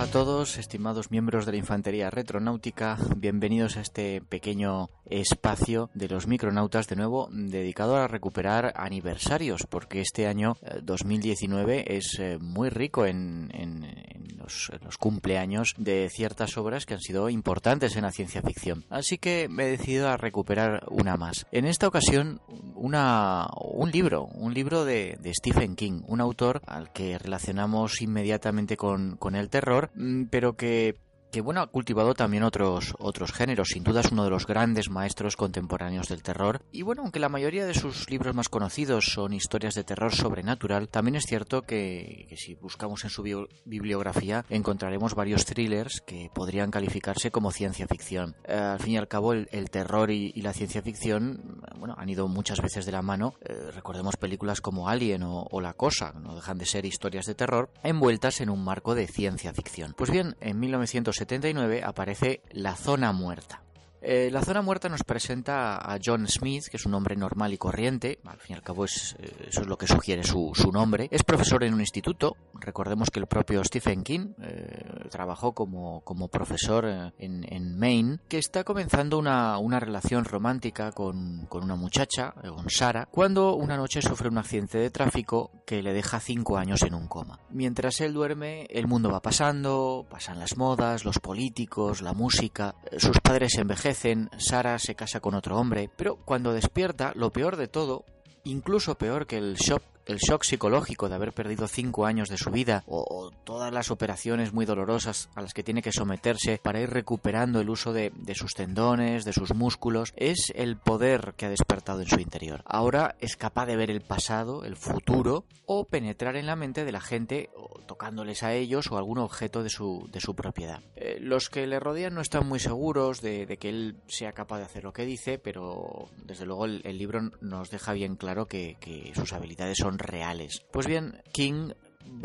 a todos, estimados miembros de la Infantería Retronáutica. Bienvenidos a este pequeño espacio de los micronautas, de nuevo dedicado a recuperar aniversarios, porque este año 2019 eh, es eh, muy rico en, los, cumpleaños de ciertas obras que han sido importantes en la ciencia ficción. Así que me he decidido a recuperar una más. En esta ocasión, una, un libro, un libro de, Stephen King, un autor al que relacionamos inmediatamente con, con el terror Mm, pero que que bueno, ha cultivado también otros, otros géneros. Sin duda es uno de los grandes maestros contemporáneos del terror. Y bueno, aunque la mayoría de sus libros más conocidos son historias de terror sobrenatural, también es cierto que, si buscamos en su bibliografía encontraremos varios thrillers que podrían calificarse como ciencia ficción. Eh, al fin y al cabo, el, terror y, la ciencia ficción bueno, han ido muchas veces de la mano. Eh, recordemos películas como Alien o, La Cosa, no dejan de ser historias de terror envueltas en un marco de ciencia ficción. Pues bien, en 1970 79 aparece La Zona Muerta. Eh, la zona muerta nos presenta a John Smith, que es un hombre normal y corriente, al fin y al cabo es, eh, eso es lo que sugiere su, nombre. Es profesor en un instituto, recordemos que el propio Stephen King eh, trabajó como, como profesor en, en, Maine, que está comenzando una, una relación romántica con, con, una muchacha, con Sara, cuando una noche sufre un accidente de tráfico que le deja cinco años en un coma. Mientras él duerme, el mundo va pasando, pasan las modas, los políticos, la música, sus padres envejecen Sara se casa con otro hombre, pero cuando despierta, lo peor de todo, incluso peor que el shock el shock psicológico de haber perdido cinco años de su vida o, todas las operaciones muy dolorosas a las que tiene que someterse para ir recuperando el uso de, sus tendones, de sus músculos, es el poder que ha despertado en su interior. Ahora es capaz de ver el pasado, el futuro o penetrar en la mente de la gente tocándoles a ellos o algún objeto de su, de su propiedad. Eh, los que le rodean no están muy seguros de, que él sea capaz de hacer lo que dice, pero desde luego el, libro nos deja bien claro que sus habilidades son reales. Pues bien, King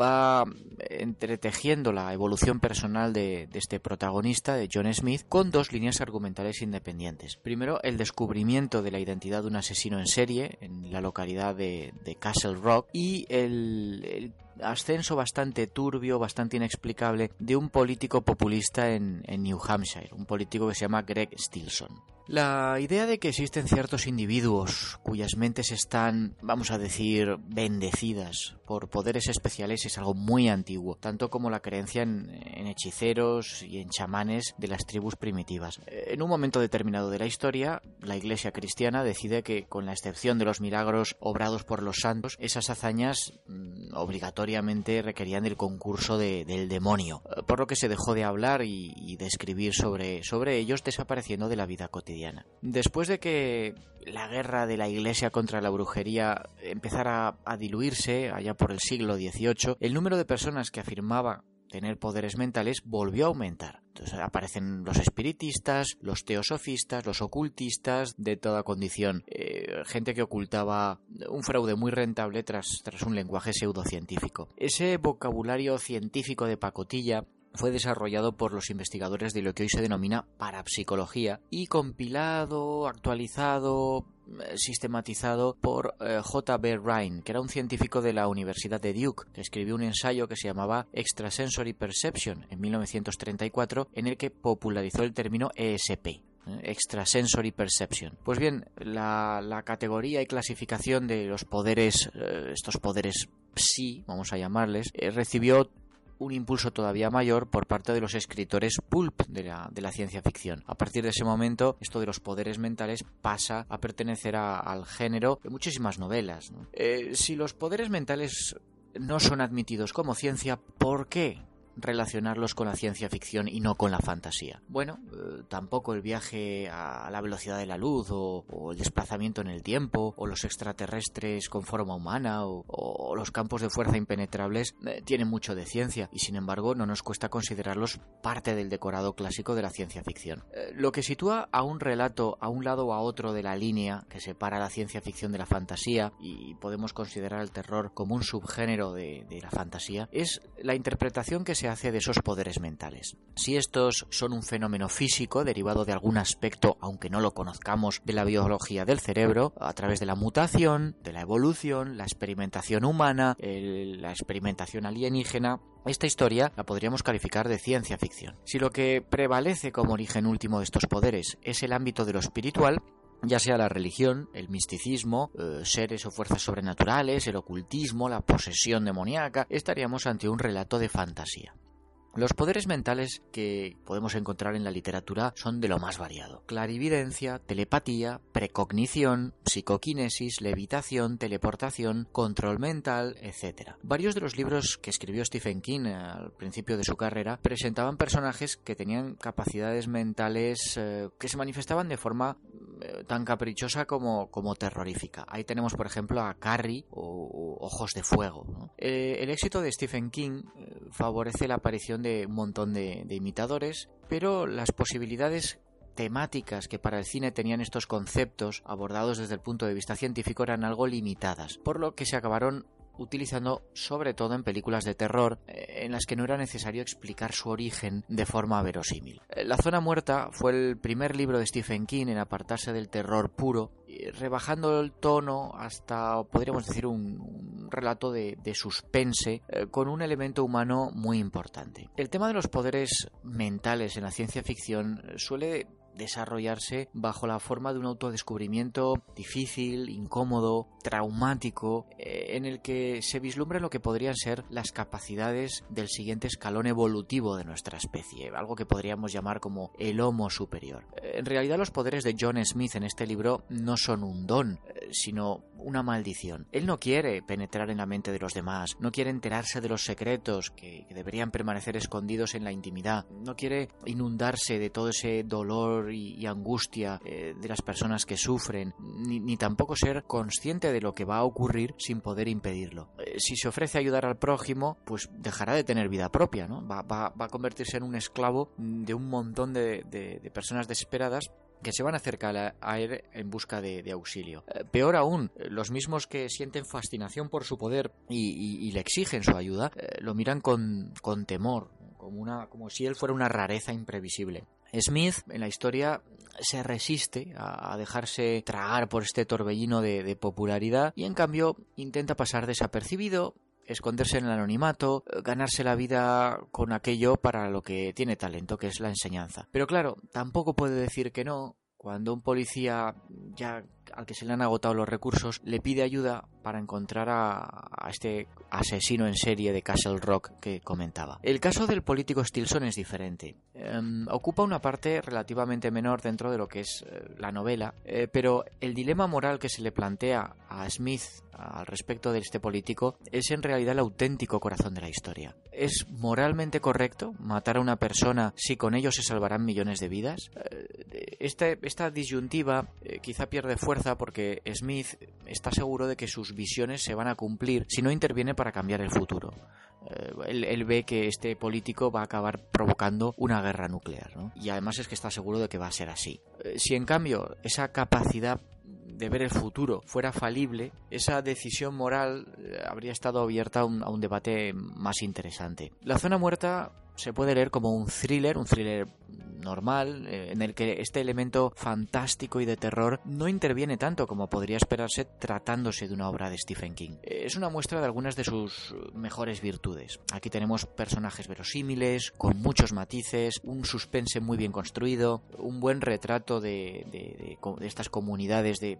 va entretejiendo la evolución personal de, este protagonista, de John Smith, con dos líneas argumentales independientes. Primero, el descubrimiento de la identidad de un asesino en serie en la localidad de, Castle Rock y el, ascenso bastante turbio, bastante inexplicable de un político populista en, en, New Hampshire, un político que se llama Greg Stilson. La idea de que existen ciertos individuos cuyas mentes están, vamos a decir, bendecidas por poderes especiales es algo muy antiguo, tanto como la creencia en, hechiceros y en chamanes de las tribus primitivas. En un momento determinado de la historia, la Iglesia cristiana decide que, con la excepción de los milagros obrados por los santos, esas hazañas mm, obligatoriamente requerían del concurso del demonio, por lo que se dejó de hablar y, de escribir sobre ellos, desapareciendo de la vida cotidiana. Después de que la guerra de la Iglesia contra la brujería empezara a diluirse allá por el siglo XVIII, el número de personas que afirmaba tener poderes mentales volvió a aumentar. Aparecen los espiritistas, los teosofistas, los ocultistas de toda condición, eh, gente que ocultaba un fraude muy rentable tras, tras un lenguaje pseudocientífico. Ese vocabulario científico de pacotilla fue desarrollado por los investigadores de lo que hoy se denomina parapsicología y compilado, actualizado, eh, sistematizado por eh, J.B. Ryan, que era un científico de la Universidad de Duke, que escribió un ensayo que se llamaba Extrasensory Perception en 1934, en el que popularizó el término ESP, ¿eh? Extrasensory Perception. Pues bien, la, categoría y clasificación de los poderes, estos poderes psi, vamos a llamarles, recibió un impulso todavía mayor por parte de los escritores pulp de la, ciencia ficción. A partir de ese momento, esto de los poderes mentales pasa a pertenecer al género de muchísimas novelas. Eh, si los poderes mentales no son admitidos como ciencia, ¿por qué? Relacionarlos con la ciencia ficción y no con la fantasía. Bueno, eh, tampoco el viaje a la velocidad de la luz o, el desplazamiento en el tiempo o los extraterrestres con forma humana o, los campos de fuerza impenetrables eh, tienen mucho de ciencia y sin embargo no nos cuesta considerarlos parte del decorado clásico de la ciencia ficción. Eh, lo que sitúa a un relato a un lado o a otro de la línea que separa la ciencia ficción de la fantasía y podemos considerar el terror como un subgénero de, de la fantasía es la interpretación que se se hace de esos poderes mentales. Si estos son un fenómeno físico derivado de algún aspecto, aunque no lo conozcamos, de la biología del cerebro, a través de la mutación, de la evolución, la experimentación humana, la experimentación alienígena, esta historia la podríamos calificar de ciencia ficción. Si lo que prevalece como origen último de estos poderes es el ámbito de lo espiritual, ya sea la religión, el misticismo, eh, seres o fuerzas sobrenaturales, el ocultismo, la posesión demoníaca, estaríamos ante un relato de fantasía. Los poderes mentales que podemos encontrar en la literatura son de lo más variado. Clarividencia, telepatía, precognición, psicoquinesis, levitación, teleportación, control mental, etc. Varios de los libros que escribió Stephen King al principio de su carrera presentaban personajes que tenían capacidades mentales eh, que se manifestaban de forma eh, tan caprichosa como, como, terrorífica. Ahí tenemos, por ejemplo, a Carrie o, Ojos de Fuego. Eh, el éxito de Stephen King favorece la aparición de un montón de, imitadores, pero las posibilidades temáticas que para el cine tenían estos conceptos abordados desde el punto de vista científico eran algo limitadas, por lo que se acabaron utilizando sobre todo en películas de terror eh, en las que no era necesario explicar su origen de forma verosímil. Eh, La zona muerta fue el primer libro de Stephen King en apartarse del terror puro, rebajando el tono hasta, podríamos decir, un, relato de, suspense eh, con un elemento humano muy importante. El tema de los poderes mentales en la ciencia ficción suele desarrollarse bajo la forma de un autodescubrimiento difícil, incómodo, traumático, eh, en el que se vislumbra lo que podrían ser las capacidades del siguiente escalón evolutivo de nuestra especie, algo que podríamos llamar como el Homo superior. Eh, en realidad los poderes de John Smith en este libro no son un don, eh, sino una maldición. Él no quiere penetrar en la mente de los demás, no quiere enterarse de los secretos que, deberían permanecer escondidos en la intimidad, no quiere inundarse de todo ese dolor y, angustia de las personas que sufren, ni, ni tampoco ser consciente de lo que va a ocurrir sin poder impedirlo. Eh, si se ofrece ayudar al prójimo, pues dejará de tener vida propia, ¿no? Va, a convertirse en un esclavo de un montón de, personas desesperadas que se van a acercar a él en busca de, auxilio. Eh, peor aún, los mismos que sienten fascinación por su poder y, le exigen su ayuda, eh, lo miran con, con temor, como, una, como si él fuera una rareza imprevisible. Smith en la historia se resiste a, dejarse tragar por este torbellino de, popularidad y en cambio intenta pasar desapercibido esconderse en el anonimato, ganarse la vida con aquello para lo que tiene talento, que es la enseñanza. Pero claro, tampoco puede decir que no cuando un policía ya al que se le han agotado los recursos le pide ayuda para encontrar a, este asesino en serie de Castle Rock que comentaba. El caso del político Stilson es diferente. Em, ocupa una parte relativamente menor dentro de lo que es eh, la novela, eh, pero el dilema moral que se le plantea a Smith al respecto de este político es en realidad el auténtico corazón de la historia. ¿Es moralmente correcto matar a una persona si con ello se salvarán millones de vidas? Eh, esta disyuntiva quizá pierde fuerza porque Smith está seguro de que sus visiones se van a cumplir si no interviene para cambiar el futuro. Eh, él, ve que este político va a acabar provocando una guerra nuclear, Y además es que está seguro de que va a ser así. Eh, si en cambio esa capacidad de ver el futuro fuera falible, esa decisión moral eh, habría estado abierta a un, debate más interesante. La zona muerta se puede leer como un thriller, un thriller normal, eh, en el que este elemento fantástico y de terror no interviene tanto como podría esperarse tratándose de una obra de Stephen King. Eh, es una muestra de algunas de sus mejores virtudes. Aquí tenemos personajes verosímiles, con muchos matices, un suspense muy bien construido, un buen retrato de, estas comunidades de,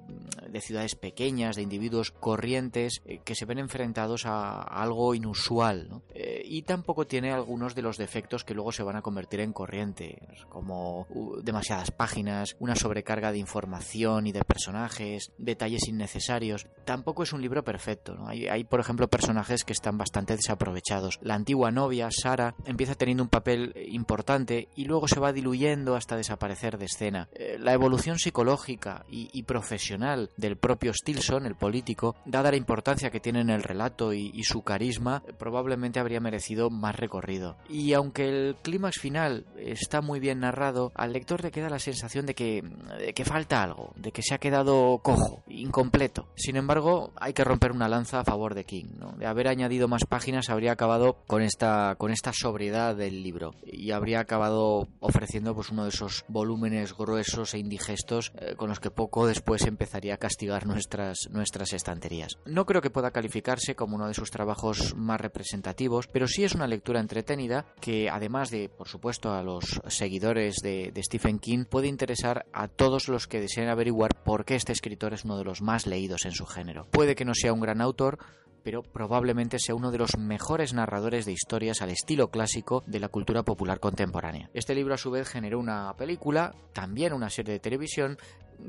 ciudades pequeñas, de individuos corrientes eh, que se ven enfrentados a, algo inusual. y tampoco tiene algunos de los defectos que luego se van a convertir en corriente como demasiadas páginas, una sobrecarga de información y de personajes, detalles innecesarios. Tampoco es un libro perfecto, Hay, por ejemplo, personajes que están bastante desaprovechados. La antigua novia, Sara, empieza teniendo un papel importante y luego se va diluyendo hasta desaparecer de escena. Eh, la evolución psicológica y, profesional del propio Stilson, el político, dada la importancia que tiene en el relato y, y su carisma, probablemente habría merecido más recorrido. Y aunque el clímax final está muy bien narrado, al lector le queda la sensación de que, de que falta algo, de que se ha quedado cojo, incompleto. Sin embargo, hay que romper una lanza a favor de King. ¿no? De haber añadido más páginas habría acabado con esta, con esta sobriedad del libro y habría acabado ofreciendo pues uno de esos volúmenes gruesos e indigestos eh, con los que poco después empezaría a castigar nuestras, nuestras estanterías. No creo que pueda calificarse como uno de sus trabajos más representativos, pero sí es una lectura entretenida que además de, por supuesto, a los seguidores de, Stephen King, puede interesar a todos los que deseen averiguar por qué este escritor es uno de los más leídos en su género. Puede que no sea un gran autor, pero probablemente sea uno de los mejores narradores de historias al estilo clásico de la cultura popular contemporánea. Este libro a su vez generó una película, también una serie de televisión,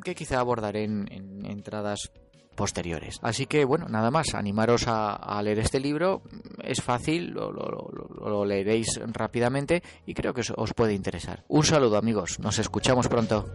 que quizá abordaré en entradas posteriores. Así que bueno, nada más, animaros a, leer este libro, es fácil, lo, lo, lo, leeréis rápidamente y creo que os puede interesar. Un saludo amigos, nos escuchamos pronto.